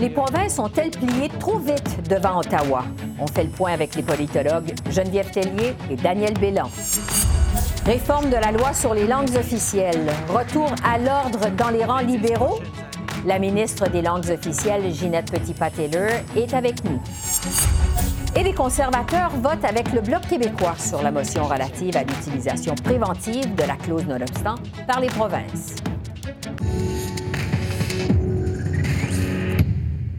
Les provinces ont-elles plié trop vite devant Ottawa? On fait le point avec les politologues Geneviève Tellier et Daniel Bélan. Réforme de la loi sur les langues officielles. Retour à l'ordre dans les rangs libéraux. La ministre des langues officielles, Ginette Petitpas-Taylor, est avec nous. Et les conservateurs votent avec le Bloc québécois sur la motion relative à l'utilisation préventive de la clause non-obstant par les provinces.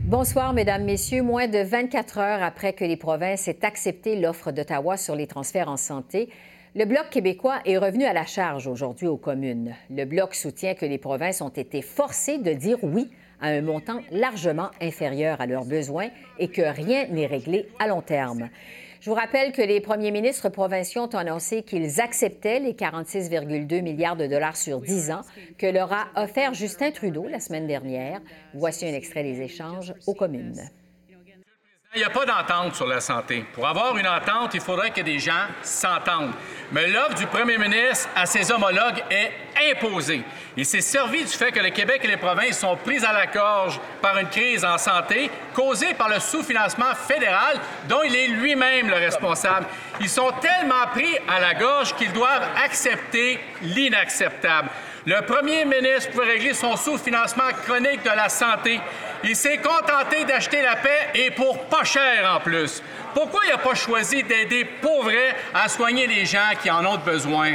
Bonsoir, Mesdames, Messieurs. Moins de 24 heures après que les provinces aient accepté l'offre d'Ottawa sur les transferts en santé, le Bloc québécois est revenu à la charge aujourd'hui aux communes. Le Bloc soutient que les provinces ont été forcées de dire oui à un montant largement inférieur à leurs besoins et que rien n'est réglé à long terme. Je vous rappelle que les premiers ministres provinciaux ont annoncé qu'ils acceptaient les 46,2 milliards de dollars sur 10 ans que leur a offert Justin Trudeau la semaine dernière. Voici un extrait des échanges aux communes. Il n'y a pas d'entente sur la santé. Pour avoir une entente, il faudrait que des gens s'entendent. Mais l'offre du premier ministre à ses homologues est imposée. Il s'est servi du fait que le Québec et les provinces sont prises à la gorge par une crise en santé causée par le sous-financement fédéral dont il est lui-même le responsable. Ils sont tellement pris à la gorge qu'ils doivent accepter l'inacceptable. Le premier ministre pouvait régler son sous-financement chronique de la santé. Il s'est contenté d'acheter la paix et pour pas cher en plus. Pourquoi il n'a pas choisi d'aider pour vrai à soigner les gens qui en ont besoin?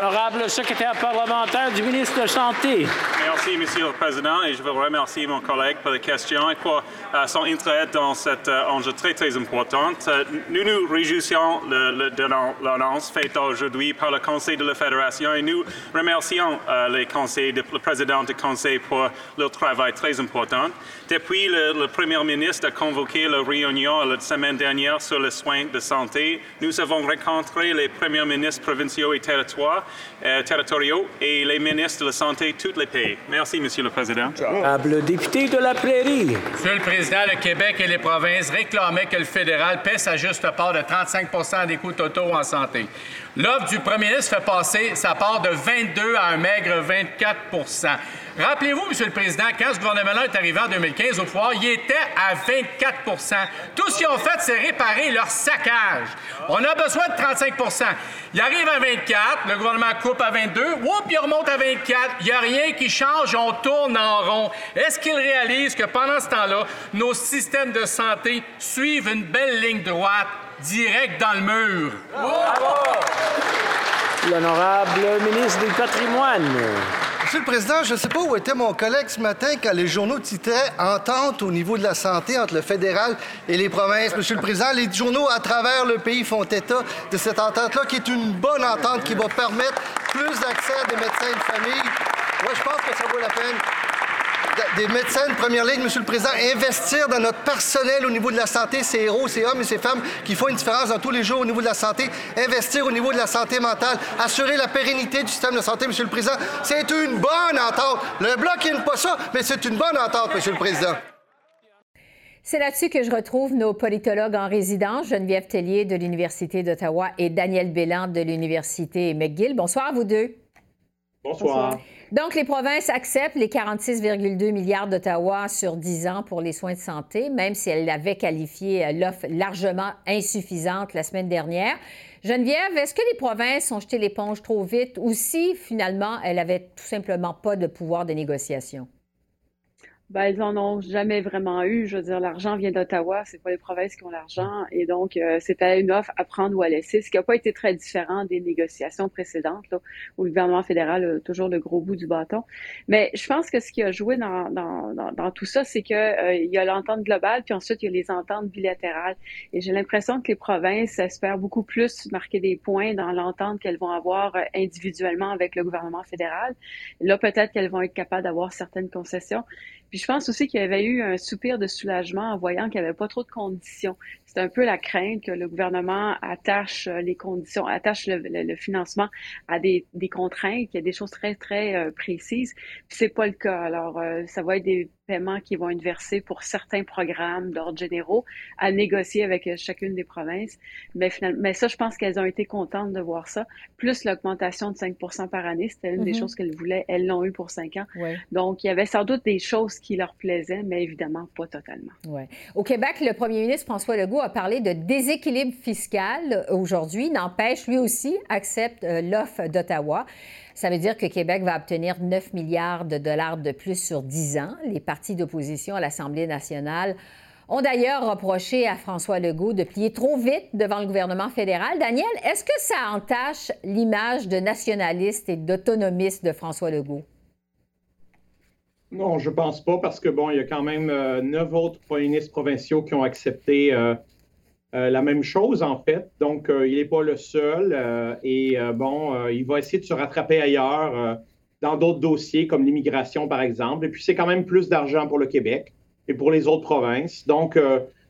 Honorable secrétaire parlementaire du ministre de la Santé. Merci, Monsieur le Président, et je veux remercier mon collègue pour la question et pour euh, son intérêt dans cet euh, enjeu très, très important. Euh, nous nous réjouissons de, de l'annonce faite aujourd'hui par le Conseil de la Fédération et nous remercions les conseils, le président du Conseil pour leur travail très important. Depuis, le, le Premier ministre a convoqué la réunion la semaine dernière sur les soins de santé. Nous avons rencontré les premiers ministres provinciaux et territoires, territoriaux et les ministres de la Santé de tous les pays. Merci, Monsieur le Président. Honorable député de la Prairie. Monsieur le Président, le Québec et les provinces réclamaient que le fédéral paie sa juste part de 35% des coûts totaux en santé. L'offre du premier ministre fait passer sa part de 22 à un maigre 24 Rappelez-vous, Monsieur le Président, quand ce gouvernement-là est arrivé en 2015 au pouvoir, il était à 24% Tout ce qu'ils ont fait, c'est réparer leur saccage. On a besoin de 35% Il arrive à 24, le gouvernement coupe à 22, oups, il remonte à 24. Il n'y a rien qui change, on tourne en rond. Est-ce qu'ils réalisent que pendant ce temps-là, nos systèmes de santé suivent une belle ligne droite, direct dans le mur? L'honorable ministre du Patrimoine. Monsieur le Président, je ne sais pas où était mon collègue ce matin quand les journaux titraient Entente au niveau de la santé entre le fédéral et les provinces. Monsieur le Président, les journaux à travers le pays font état de cette entente-là qui est une bonne entente qui va permettre plus d'accès à des médecins de famille. Moi, je pense que ça vaut la peine des médecins de première ligne, Monsieur le Président, investir dans notre personnel au niveau de la santé, ces héros, ces hommes et ces femmes qui font une différence dans tous les jours au niveau de la santé, investir au niveau de la santé mentale, assurer la pérennité du système de santé, Monsieur le Président, c'est une bonne entente. Le Bloc n'aime pas ça, mais c'est une bonne entente, Monsieur le Président. C'est là-dessus que je retrouve nos politologues en résidence, Geneviève Tellier de l'Université d'Ottawa et Daniel Bélan de l'Université McGill. Bonsoir à vous deux. Bonsoir. Donc, les provinces acceptent les 46,2 milliards d'Ottawa sur 10 ans pour les soins de santé, même si elles avaient qualifié euh, l'offre largement insuffisante la semaine dernière. Geneviève, est-ce que les provinces ont jeté l'éponge trop vite ou si finalement elles n'avaient tout simplement pas de pouvoir de négociation? Ben, ils en ont jamais vraiment eu. Je veux dire, l'argent vient d'Ottawa, c'est pas les provinces qui ont l'argent, et donc euh, c'était une offre à prendre ou à laisser, ce qui n'a pas été très différent des négociations précédentes, là, où le gouvernement fédéral a toujours le gros bout du bâton. Mais je pense que ce qui a joué dans, dans, dans, dans tout ça, c'est que euh, il y a l'entente globale, puis ensuite il y a les ententes bilatérales. Et j'ai l'impression que les provinces espèrent beaucoup plus marquer des points dans l'entente qu'elles vont avoir euh, individuellement avec le gouvernement fédéral. Là, peut-être qu'elles vont être capables d'avoir certaines concessions. Puis je pense aussi qu'il y avait eu un soupir de soulagement en voyant qu'il n'y avait pas trop de conditions. C'est un peu la crainte que le gouvernement attache les conditions, attache le, financement à des, des contraintes, qu'il y a des choses très, très euh, précises. Puis c'est pas le cas. Alors, euh, ça va être des paiements qui vont être versés pour certains programmes d'ordre généraux à négocier avec euh, chacune des provinces. Mais finalement, mais ça, je pense qu'elles ont été contentes de voir ça. Plus l'augmentation de 5% par année, c'était une des mm-hmm. choses qu'elles voulaient. Elles l'ont eu pour cinq ans. Donc, il y avait sans doute des choses qui leur plaisaient, mais évidemment pas totalement. Au Québec, le premier ministre François Legault a parlé de déséquilibre fiscal aujourd'hui. N'empêche, lui aussi accepte euh, l'offre d'Ottawa. Ça veut dire que Québec va obtenir 9 milliards de dollars de plus sur 10 ans. Les partis d'opposition à l'Assemblée nationale ont d'ailleurs reproché à François Legault de plier trop vite devant le gouvernement fédéral. Daniel, est-ce que ça entache l'image de nationaliste et d'autonomiste de François Legault? Non, je pense pas, parce que bon, il y a quand même euh, neuf autres premiers ministres provinciaux qui ont accepté euh, euh, la même chose, en fait. Donc, il n'est pas le seul. Et bon, il va essayer de se rattraper ailleurs, dans d'autres dossiers, comme l'immigration, par exemple. Et puis, c'est quand même plus d'argent pour le Québec et pour les autres provinces. Donc,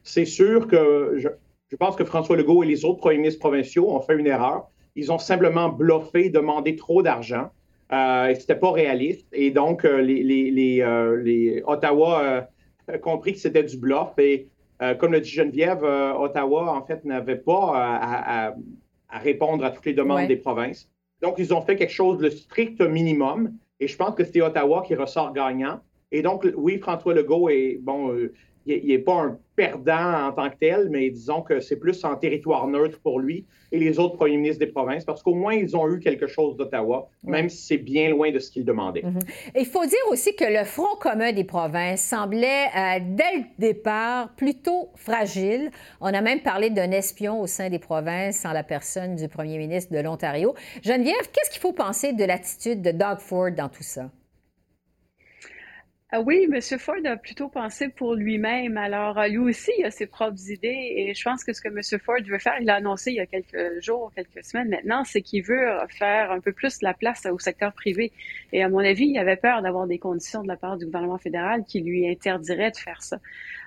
c'est sûr que je, je, pense que François Legault et les autres premiers ministres provinciaux ont fait une erreur. Ils ont simplement bluffé, demandé trop d'argent. Et c'était pas réaliste. Et donc, les, les, les, les Ottawa a compris que c'était du bluff. Et euh, comme le dit Geneviève, euh, Ottawa, en fait, n'avait pas à, répondre à toutes les demandes des provinces. Donc, ils ont fait quelque chose de strict minimum. Et je pense que c'était Ottawa qui ressort gagnant. Et donc, oui, François Legault est, bon, euh, il n'est pas un perdant en tant que tel, mais disons que c'est plus en territoire neutre pour lui et les autres premiers ministres des provinces, parce qu'au moins, ils ont eu quelque chose d'Ottawa, même si c'est bien loin de ce qu'ils demandaient. Mhm. Il faut dire aussi que le Front commun des provinces semblait, euh, dès le départ, plutôt fragile. On a même parlé d'un espion au sein des provinces en la personne du premier ministre de l'Ontario. Geneviève, qu'est-ce qu'il faut penser de l'attitude de Doug Ford dans tout ça? Ah oui, M. Ford a plutôt pensé pour lui-même. Alors, euh, lui aussi, il a ses propres idées et je pense que ce que M. Ford veut faire, il l'a annoncé il y a quelques jours, quelques semaines maintenant, c'est qu'il veut faire un peu plus la place au secteur privé. Et à mon avis, il avait peur d'avoir des conditions de la part du gouvernement fédéral qui lui interdiraient de faire ça.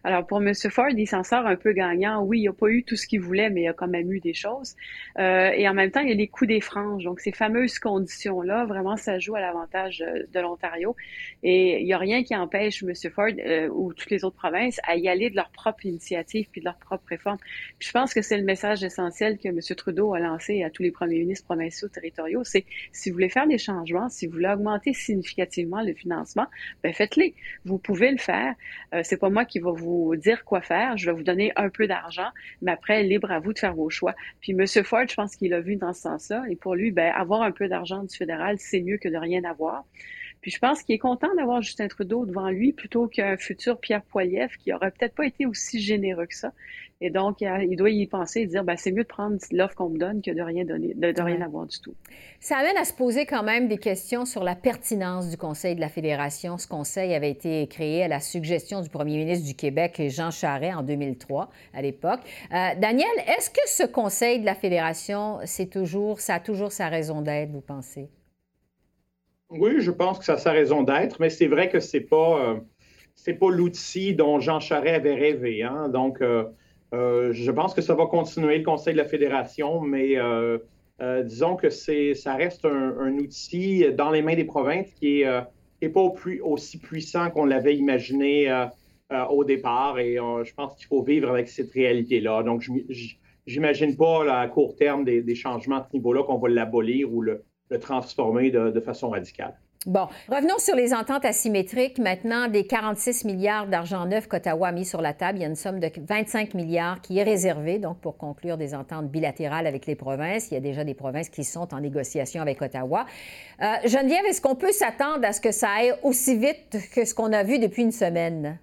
Alors, pour M. Ford, il s'en sort un peu gagnant. Oui, il n'a pas eu tout ce qu'il voulait, mais il a quand même eu des choses. Euh, et en même temps, il y a les coûts des franges. Donc, ces fameuses conditions-là, vraiment, ça joue à l'avantage euh, de l'Ontario. Et il n'y a rien qui empêche M. Ford euh, ou toutes les autres provinces à y aller de leur propre initiative puis de leur propre réforme. Puis je pense que c'est le message essentiel que M. Trudeau a lancé à tous les premiers ministres provinciaux territoriaux. C'est si vous voulez faire des changements, si vous voulez augmenter significativement le financement, ben faites-les. Vous pouvez le faire. Euh, c'est pas moi qui va vous dire quoi faire. Je vais vous donner un peu d'argent, mais après, libre à vous de faire vos choix. Puis M. Ford, je pense qu'il a vu dans ce sens-là. Et pour lui, ben, avoir un peu d'argent du fédéral, c'est mieux que de rien avoir. Puis je pense qu'il est content d'avoir Justin Trudeau devant lui plutôt qu'un futur Pierre Poilievre qui aurait peut-être pas été aussi généreux que ça. Et donc, il doit y penser et dire, ben, c'est mieux de prendre l'offre qu'on me donne que de rien donner, de, rien avoir du tout. Ça amène à se poser quand même des questions sur la pertinence du Conseil de la Fédération. Ce conseil avait été créé à la suggestion du premier ministre du Québec, Jean Charest, en 2003, à l'époque. Euh, Daniel, est-ce que ce Conseil de la Fédération, c'est toujours, ça a toujours sa raison d'être, vous pensez? Oui, je pense que ça a sa raison d'être, mais c'est vrai que c'est pas, euh, pas l'outil dont Jean Charest avait rêvé. Hein? Donc, euh, euh, je pense que ça va continuer le Conseil de la Fédération, mais disons que c'est, ça reste un, outil dans les mains des provinces qui n'est pas aussi puissant qu'on l'avait imaginé au départ. Et je pense qu'il faut vivre avec cette réalité-là. Donc, j'imagine pas à court terme des, des changements à ce niveau-là qu'on va l'abolir ou le, le transformer de, façon radicale. Bon, revenons sur les ententes asymétriques. Maintenant, des 46 milliards d'argent neuf qu'Ottawa a mis sur la table, il y a une somme de 25 milliards qui est réservée donc pour conclure des ententes bilatérales avec les provinces. Il y a déjà des provinces qui sont en négociation avec Ottawa. Euh, Geneviève, est-ce qu'on peut s'attendre à ce que ça aille aussi vite que ce qu'on a vu depuis une semaine?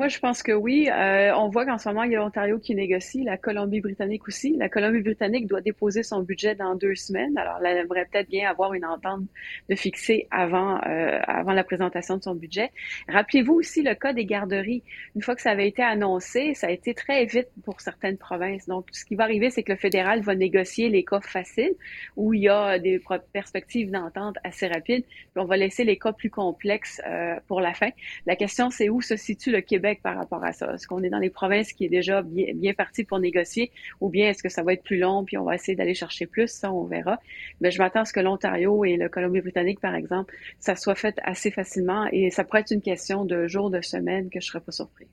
Moi, je pense que oui. Euh, on voit qu'en ce moment, il y a l'Ontario qui négocie, la Colombie-Britannique aussi. La Colombie-Britannique doit déposer son budget dans deux semaines. Alors, elle aimerait peut-être bien avoir une entente de fixer avant, euh, avant la présentation de son budget. Rappelez-vous aussi le cas des garderies. Une fois que ça avait été annoncé, ça a été très vite pour certaines provinces. Donc, ce qui va arriver, c'est que le fédéral va négocier les cas faciles où il y a des perspectives d'entente assez rapides. Puis on va laisser les cas plus complexes euh, pour la fin. La question, c'est où se situe le Québec par rapport à ça? Est-ce qu'on est dans les provinces qui est déjà bien, bien parti pour négocier? Ou bien est-ce que ça va être plus long puis on va essayer d'aller chercher plus? Ça, on verra. Mais je m'attends à ce que l'Ontario et le Colombie-Britannique, par exemple, ça soit fait assez facilement et ça pourrait être une question de jours, de semaines que je ne serais pas surprise.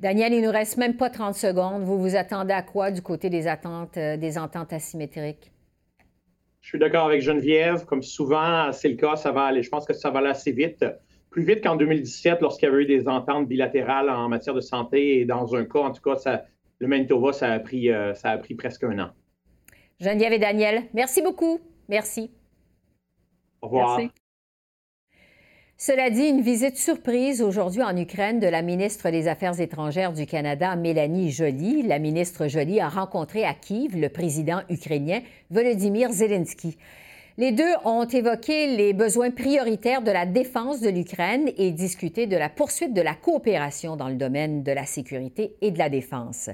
Daniel, il nous reste même pas 30 secondes. Vous vous attendez à quoi du côté des attentes, euh, des ententes asymétriques? Je suis d'accord avec Geneviève. Comme souvent, c'est le cas, ça va aller. Je pense que ça va aller assez vite plus vite qu'en 2017 lorsqu'il y avait eu des ententes bilatérales en matière de santé. Et dans un cas, en tout cas, ça, le Manitoba, ça a, pris, euh, ça a pris presque un an. Geneviève et Daniel, merci beaucoup. Merci. Au revoir. Merci. Cela dit, une visite surprise aujourd'hui en Ukraine de la ministre des Affaires étrangères du Canada, Mélanie Joly. La ministre Joly a rencontré à Kiev le président ukrainien Volodymyr Zelensky. Les deux ont évoqué les besoins prioritaires de la défense de l'Ukraine et discuté de la poursuite de la coopération dans le domaine de la sécurité et de la défense.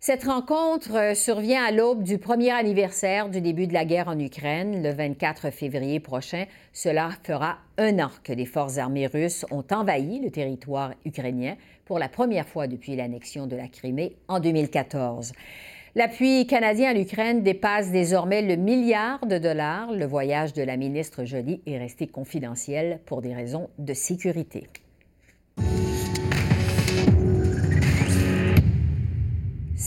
Cette rencontre survient à l'aube du premier anniversaire du début de la guerre en Ukraine, le 24 février prochain. Cela fera un an que les forces armées russes ont envahi le territoire ukrainien pour la première fois depuis l'annexion de la Crimée en 2014. L'appui canadien à l'Ukraine dépasse désormais le milliard de dollars. Le voyage de la ministre Joly est resté confidentiel pour des raisons de sécurité.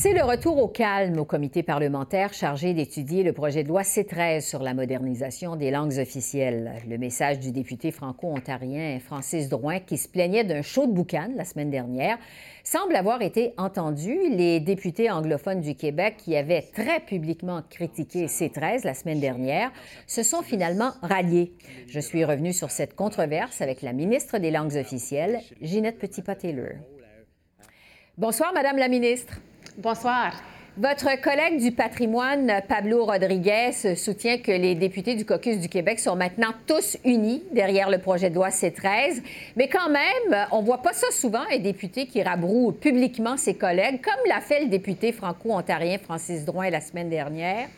C'est le retour au calme au comité parlementaire chargé d'étudier le projet de loi C13 sur la modernisation des langues officielles. Le message du député franco-ontarien Francis Drouin, qui se plaignait d'un chaud de boucan la semaine dernière, semble avoir été entendu. Les députés anglophones du Québec, qui avaient très publiquement critiqué C13 la semaine dernière, se sont finalement ralliés. Je suis revenue sur cette controverse avec la ministre des Langues officielles, Ginette Petitpas-Taylor. Bonsoir, Madame la ministre. Bonsoir. Votre collègue du patrimoine, Pablo Rodriguez, soutient que les députés du caucus du Québec sont maintenant tous unis derrière le projet de loi C-13. Mais quand même, on voit pas ça souvent, un député qui rabroue publiquement ses collègues, comme l'a fait le député franco-ontarien Francis Drouin la semaine dernière.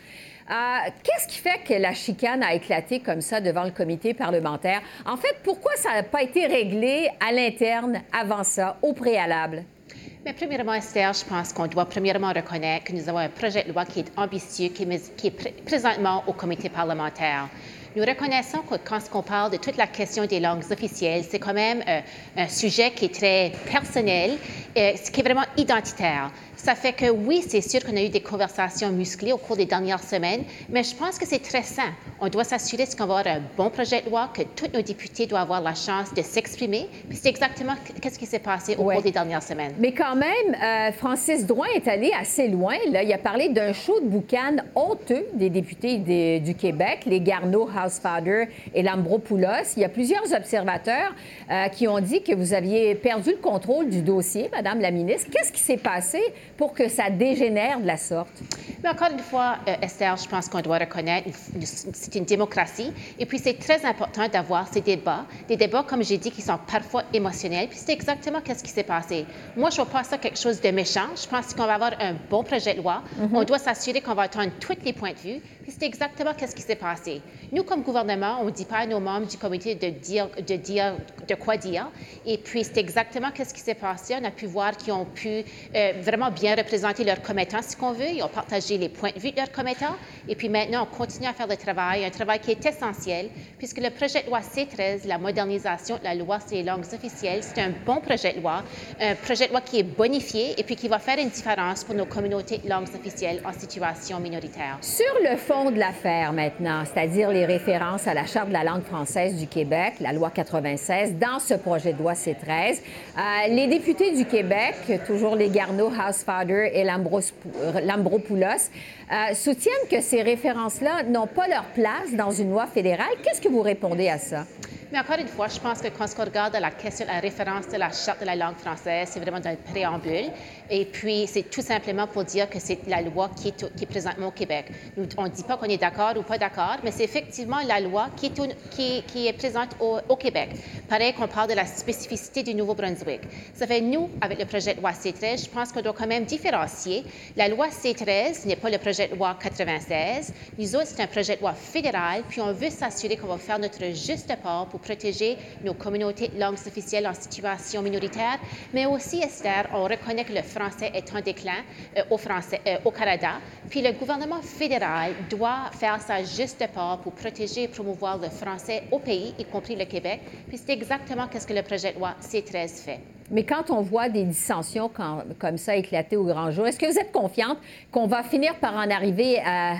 Euh, qu'est-ce qui fait que la chicane a éclaté comme ça devant le comité parlementaire? En fait, pourquoi ça n'a pas été réglé à l'interne avant ça, au préalable? Mais premièrement, Esther, je pense qu'on doit premièrement reconnaître que nous avons un projet de loi qui est ambitieux, qui est, présentement au comité parlementaire. Nous reconnaissons que quand on parle de toute la question des langues officielles, c'est quand même euh, un sujet qui est très personnel, et, ce qui est vraiment identitaire. Ça fait que oui, c'est sûr qu'on a eu des conversations musclées au cours des dernières semaines, mais je pense que c'est très sain. On doit s'assurer qu'on va avoir un bon projet de loi, que tous nos députés doivent avoir la chance de s'exprimer. C'est exactement ce qui s'est passé au cours des dernières semaines. Mais quand même, euh, Francis Drouin est allé assez loin. Là. Il a parlé d'un show de boucan honteux des députés du Québec, les Garneau, Housefather et Lambropoulos. Il y a plusieurs observateurs euh, qui ont dit que vous aviez perdu le contrôle du dossier, Madame la ministre. Qu'est-ce qui s'est passé pour que ça dégénère de la sorte? Mais encore une fois, euh, Esther, je pense qu'on doit reconnaître, c'est une démocratie. Et puis, c'est très important d'avoir ces débats, des débats, comme j'ai dit, qui sont parfois émotionnels. Puis, c'est exactement ce qui s'est passé. Moi, je ne vois pas ça quelque chose de méchant. Je pense qu'on va avoir un bon projet de loi. Mm-hmm. On doit s'assurer qu'on va entendre tous les points de vue. Puis, c'est exactement ce qui s'est passé. Nous, comme gouvernement, on ne dit pas à nos membres du comité de dire, de quoi dire. Et puis, c'est exactement ce qui s'est passé. On a pu voir qu'ils ont pu euh, vraiment bien représenter leurs commettants si qu'on veut. Ils ont partagé les points de vue de leurs commettants. Et puis maintenant, on continue à faire le travail, un travail qui est essentiel, puisque le projet de loi C13, la modernisation de la loi sur les langues officielles, c'est un bon projet de loi, un projet de loi qui est bonifié et puis qui va faire une différence pour nos communautés de langues officielles en situation minoritaire. Sur le fond de l'affaire maintenant, c'est-à-dire les à la Charte de la langue française du Québec, la loi 96, dans ce projet de loi C13, euh, les députés du Québec, toujours les Garneau, House et Lambropoulos euh, soutiennent que ces références-là n'ont pas leur place dans une loi fédérale. Qu'est-ce que vous répondez à ça? Mais encore une fois, je pense que quand on regarde la question, la référence de la Charte de la langue française, c'est vraiment dans le préambule. Et puis, c'est tout simplement pour dire que c'est la loi qui est, qui est présentement au Québec. On ne dit pas qu'on est d'accord ou pas d'accord, mais c'est effectivement la loi qui est, présente au, au, Québec. Pareil qu'on parle de la spécificité du Nouveau-Brunswick. Ça fait, nous, avec le projet de loi C13, je pense qu'on doit quand même différencier. La loi C13 n'est pas le projet de loi 96. Nous autres, c'est un projet de loi fédéral, puis on veut s'assurer qu'on va faire notre juste part pour protéger nos communautés langues officielles en situation minoritaire, mais aussi, Esther, on reconnaît que le français est en déclin euh, au, français, euh, au Canada, puis le gouvernement fédéral doit faire sa juste part pour protéger et promouvoir le français au pays, y compris le Québec, puis c'est exactement ce que le projet de loi C13 fait. Mais quand on voit des dissensions comme ça éclater au grand jour, est-ce que vous êtes confiante qu'on va finir par en arriver à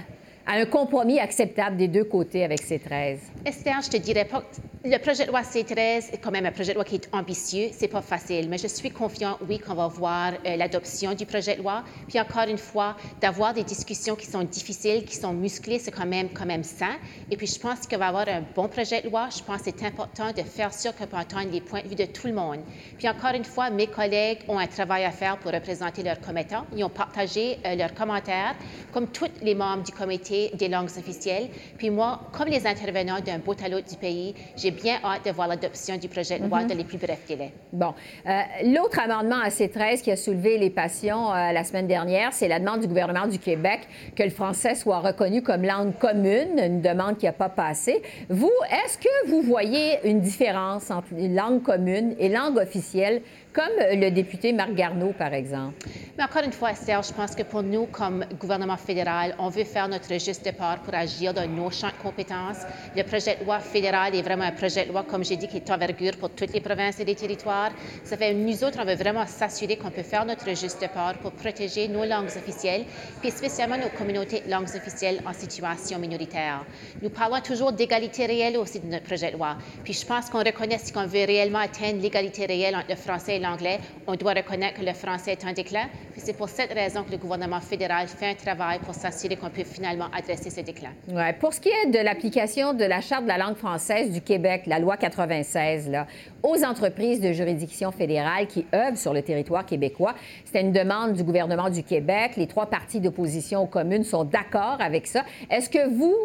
à un compromis acceptable des deux côtés avec C13? Esther, je te dirais pas. Le projet de loi C13 est quand même un projet de loi qui est ambitieux. C'est pas facile, mais je suis confiant, oui, qu'on va voir euh, l'adoption du projet de loi. Puis encore une fois, d'avoir des discussions qui sont difficiles, qui sont musclées, c'est quand même, quand même sain. Et puis je pense qu'il va avoir un bon projet de loi. Je pense que c'est important de faire sûr qu'on peut entendre les points de vue de tout le monde. Puis encore une fois, mes collègues ont un travail à faire pour représenter leurs commettants. Ils ont partagé euh, leurs commentaires, comme tous les membres du comité des langues officielles. Puis moi, comme les intervenants d'un bout à l'autre du pays, j'ai bien hâte de voir l'adoption du projet de loi mhm. dans les plus brefs délais. Bon. Euh, l'autre amendement à C13 qui a soulevé les passions euh, la semaine dernière, c'est la demande du gouvernement du Québec que le français soit reconnu comme langue commune, une demande qui n'a pas passé. Vous, est-ce que vous voyez une différence entre langue commune et langue officielle comme le député Marc Garneau, par exemple. Mais encore une fois, Esther, je pense que pour nous, comme gouvernement fédéral, on veut faire notre juste part pour agir dans nos champs de compétences. Le projet de loi fédéral est vraiment un projet de loi, comme j'ai dit, qui est envergure pour toutes les provinces et les territoires. Ça fait, nous autres, on veut vraiment s'assurer qu'on peut faire notre juste part pour protéger nos langues officielles, puis spécialement nos communautés langues officielles en situation minoritaire. Nous parlons toujours d'égalité réelle aussi de notre projet de loi. Puis je pense qu'on reconnaît si qu'on veut réellement atteindre l'égalité réelle entre le français et l'anglais, on doit reconnaître que le français est en déclin. C'est pour cette raison que le gouvernement fédéral fait un travail pour s'assurer qu'on peut finalement adresser ce déclin. Pour ce qui est de l'application de la Charte de la langue française du Québec, la loi 96, là, aux entreprises de juridiction fédérale qui œuvrent sur le territoire québécois, c'était une demande du gouvernement du Québec. Les trois partis d'opposition aux communes sont d'accord avec ça. Est-ce que vous,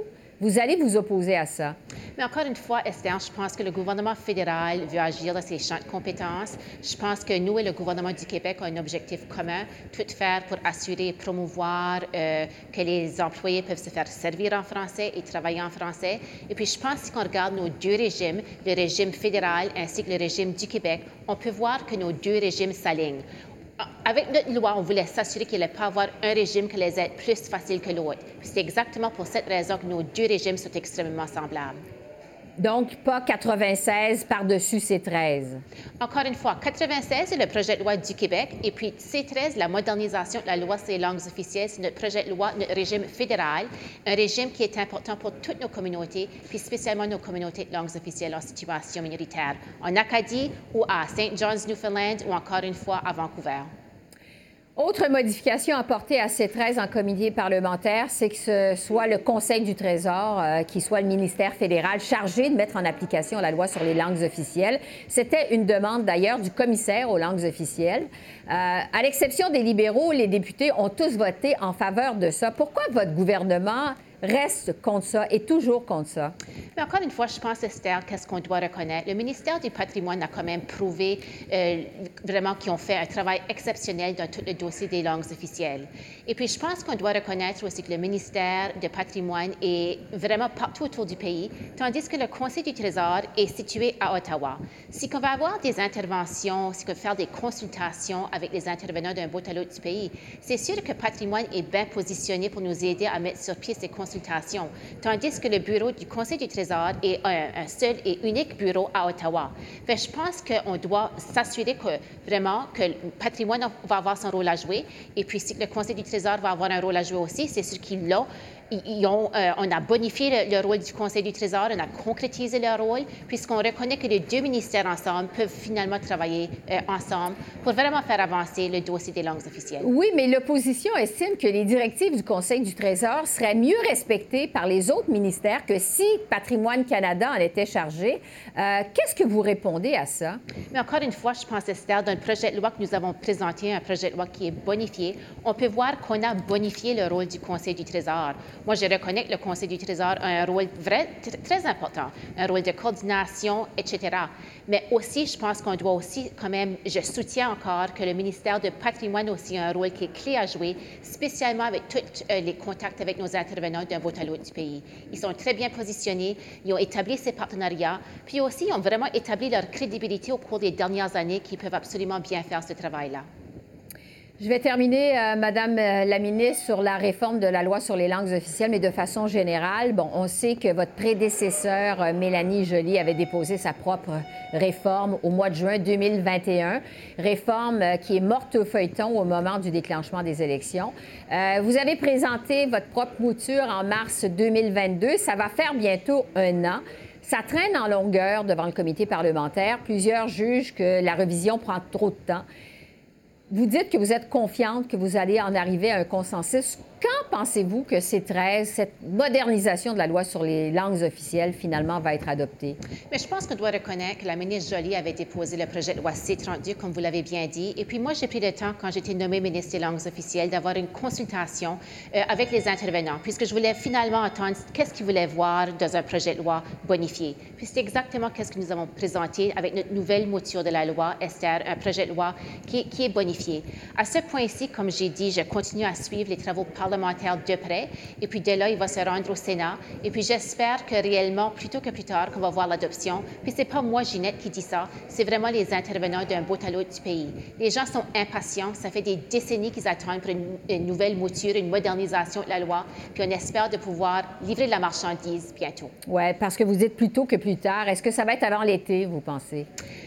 vous allez vous opposer à ça? Mais encore une fois, Esther, je pense que le gouvernement fédéral veut agir dans ses champs de compétences. Je pense que nous et le gouvernement du Québec ont un objectif commun, tout faire pour assurer et promouvoir euh, que les employés peuvent se faire servir en français et travailler en français. Et puis, je pense qu'on regarde nos deux régimes, le régime fédéral ainsi que le régime du Québec, on peut voir que nos deux régimes s'alignent avec notre loi, on voulait s'assurer qu'il n'allait pas avoir un régime qui les aide plus facile que l'autre. C'est exactement pour cette raison que nos deux régimes sont extrêmement semblables. Donc, pas 96 par-dessus C13. Encore une fois, 96, c'est le projet de loi du Québec. Et puis C13, la modernisation de la loi sur les langues officielles, c'est notre projet de loi, notre régime fédéral, un régime qui est important pour toutes nos communautés, puis spécialement nos communautés de langues officielles en situation minoritaire, en Acadie ou à St. John's, Newfoundland ou encore une fois à Vancouver. Autre modification apportée à ces 13 en comité parlementaire, c'est que ce soit le Conseil du Trésor euh, qui soit le ministère fédéral chargé de mettre en application la loi sur les langues officielles. C'était une demande d'ailleurs du commissaire aux langues officielles. Euh, à l'exception des libéraux, les députés ont tous voté en faveur de ça. Pourquoi votre gouvernement reste contre ça et toujours contre ça. Mais encore une fois, je pense, Esther, qu'est-ce qu'on doit reconnaître? Le ministère du patrimoine a quand même prouvé euh, vraiment qu'ils ont fait un travail exceptionnel dans tout le dossier des langues officielles. Et puis, je pense qu'on doit reconnaître aussi que le ministère du patrimoine est vraiment partout autour du pays, tandis que le Conseil du Trésor est situé à Ottawa. Si on va avoir des interventions, si on va faire des consultations avec les intervenants d'un bout à l'autre du pays, c'est sûr que le patrimoine est bien positionné pour nous aider à mettre sur pied ces consultations tandis que le bureau du Conseil du Trésor est un, seul et unique bureau à Ottawa. je pense qu'on doit s'assurer que vraiment que le patrimoine va avoir son rôle à jouer, et puis si le Conseil du Trésor va avoir un rôle à jouer aussi, c'est sûr euh, on a bonifié le, rôle du Conseil du Trésor, on a concrétisé leur rôle, puisqu'on reconnaît que les deux ministères ensemble peuvent finalement travailler euh, ensemble pour vraiment faire avancer le dossier des langues officielles. Oui, mais l'opposition estime que les directives du Conseil du Trésor seraient mieux respectées par les autres ministères que si Patrimoine Canada en était chargé. Euh, qu'est-ce que vous répondez à ça? Mais encore une fois, je pense, Esther, d'un projet de loi que nous avons présenté, un projet de loi qui est bonifié, on peut voir qu'on a bonifié le rôle du Conseil du Trésor. Moi, je reconnais que le Conseil du Trésor a un rôle très important, un rôle de coordination, etc. Mais aussi, je pense qu'on doit aussi, quand même, je soutiens encore que le ministère de Patrimoine aussi a un rôle qui est clé à jouer, spécialement avec tous euh, les contacts avec nos intervenants d'un bout à l'autre du pays. Ils sont très bien positionnés, ils ont établi ces partenariats, puis aussi, ils ont vraiment établi leur crédibilité au cours des dernières années qui peuvent absolument bien faire ce travail-là. Je vais terminer, euh, Madame euh, la ministre, sur la réforme de la loi sur les langues officielles, mais de façon générale. Bon, on sait que votre prédécesseur, euh, Mélanie Joly, avait déposé sa propre réforme au mois de juin 2021, réforme qui est morte au feuilleton au moment du déclenchement des élections. vous avez présenté votre propre mouture en mars 2022. Ça va faire bientôt un an. Ça traîne en longueur devant le comité parlementaire. Plusieurs jugent que la révision prend trop de temps. Vous dites que vous êtes confiante que vous allez en arriver à un consensus. Quand pensez-vous que ces 13, cette modernisation de la loi sur les langues officielles, finalement, va être adoptée? Mais je pense qu'on doit reconnaître que la ministre Joly avait déposé le projet de loi C-32, comme vous l'avez bien dit. Et puis moi, j'ai pris le temps, quand j'étais nommée ministre des langues officielles, d'avoir une consultation euh, avec les intervenants, puisque je voulais finalement entendre qu'est-ce qu'ils voulaient voir dans un projet de loi bonifié. Puis c'est exactement qu'est-ce que nous avons présenté avec notre nouvelle mouture de la loi, Esther, un projet de loi qui, qui est bonifié. À ce point-ci, comme j'ai dit, je continue à suivre les travaux parlementaires parlementaire de près. Et puis, dès là, il va se rendre au Sénat. Et puis, j'espère que réellement, plutôt que plus tard, qu'on va voir l'adoption. Puis, c'est pas moi, Ginette, qui dit ça. C'est vraiment les intervenants d'un bout à l'autre du pays. Les gens sont impatients. Ça fait des décennies qu'ils attendent pour une, nouvelle mouture, une modernisation de la loi. Puis, on espère de pouvoir livrer la marchandise bientôt. Oui, parce que vous dites plutôt que plus tard. Est-ce que ça va être avant l'été, vous pensez?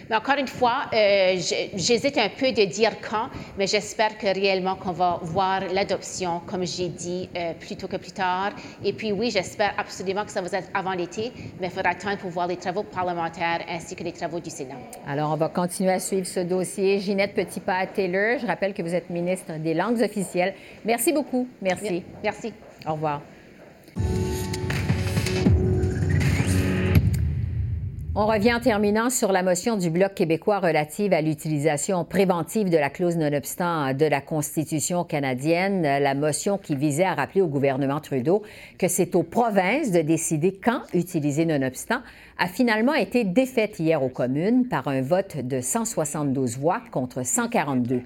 Mais encore une fois, euh, j'hésite un peu de dire quand, mais j'espère que réellement qu'on va voir l'adoption, comme j'ai dit, euh, plus tôt que plus tard. Et puis oui, j'espère absolument que ça va être avant l'été, mais il faudra attendre pour voir les travaux parlementaires ainsi que les travaux du Sénat. Alors, on va continuer à suivre ce dossier. Ginette Petitpas-Taylor, je rappelle que vous êtes ministre des langues officielles. Merci beaucoup. Merci. Merci. Au revoir. On revient en terminant sur la motion du Bloc québécois relative à l'utilisation préventive de la clause nonobstant de la Constitution canadienne, la motion qui visait à rappeler au gouvernement Trudeau que c'est aux provinces de décider quand utiliser nonobstant, a finalement été défaite hier aux communes par un vote de 172 voix contre 142.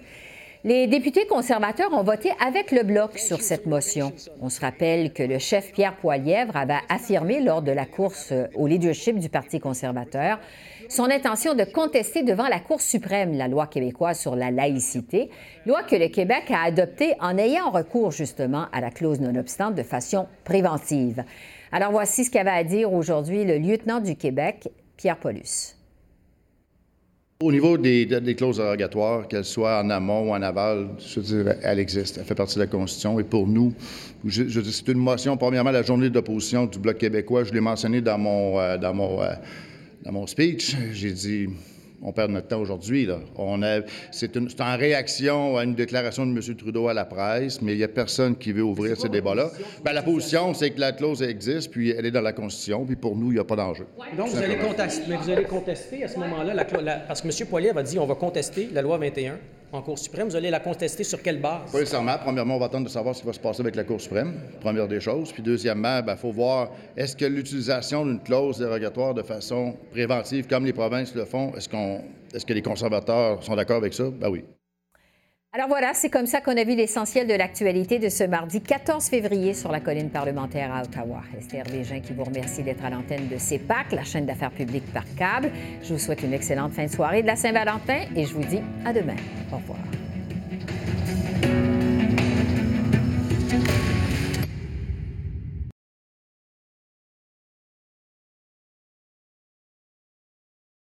Les députés conservateurs ont voté avec le Bloc sur cette motion. On se rappelle que le chef Pierre Poilièvre avait affirmé lors de la course au leadership du Parti conservateur son intention de contester devant la Cour suprême la loi québécoise sur la laïcité, loi que le Québec a adoptée en ayant recours justement à la clause non-obstante de façon préventive. Alors voici ce qu'avait à dire aujourd'hui le lieutenant du Québec, Pierre Paulus. Au niveau des, clauses dérogatoires, qu'elles soient en amont ou en aval, je veux dire, elle existe. Elle fait partie de la Constitution. Et pour nous, je, c'est une motion, premièrement, la journée d'opposition du Bloc québécois. Je l'ai mentionné dans mon, euh, dans mon, euh, dans mon speech. J'ai dit on perd notre temps aujourd'hui. c'est, en réaction à une déclaration de M. Trudeau à la presse, mais il n'y a personne qui veut ouvrir ce débat-là. Ben, la position, c'est que la clause existe, puis elle est dans la Constitution, puis pour nous, il n'y a pas d'enjeu. Donc, vous allez, contester, mais vous allez contester à ce moment-là, la, parce que M. Poilier a dit on va contester la loi 21 en Cour suprême. Vous allez la contester sur quelle base? Pas. Premièrement, on va attendre de savoir ce qui va se passer avec la Cour suprême, première des choses. Puis deuxièmement, il ben, faut voir, est-ce que l'utilisation d'une clause dérogatoire de façon préventive, comme les provinces le font, est-ce, qu'on, est-ce que les conservateurs sont d'accord avec ça? Ben oui. Alors voilà, c'est comme ça qu'on a vu l'essentiel de l'actualité de ce mardi 14 février sur la colline parlementaire à Ottawa. Esther Bégin qui vous remercie d'être à l'antenne de CEPAC, la chaîne d'affaires publiques par câble. Je vous souhaite une excellente fin de soirée de la Saint-Valentin et je vous dis à demain. Au revoir.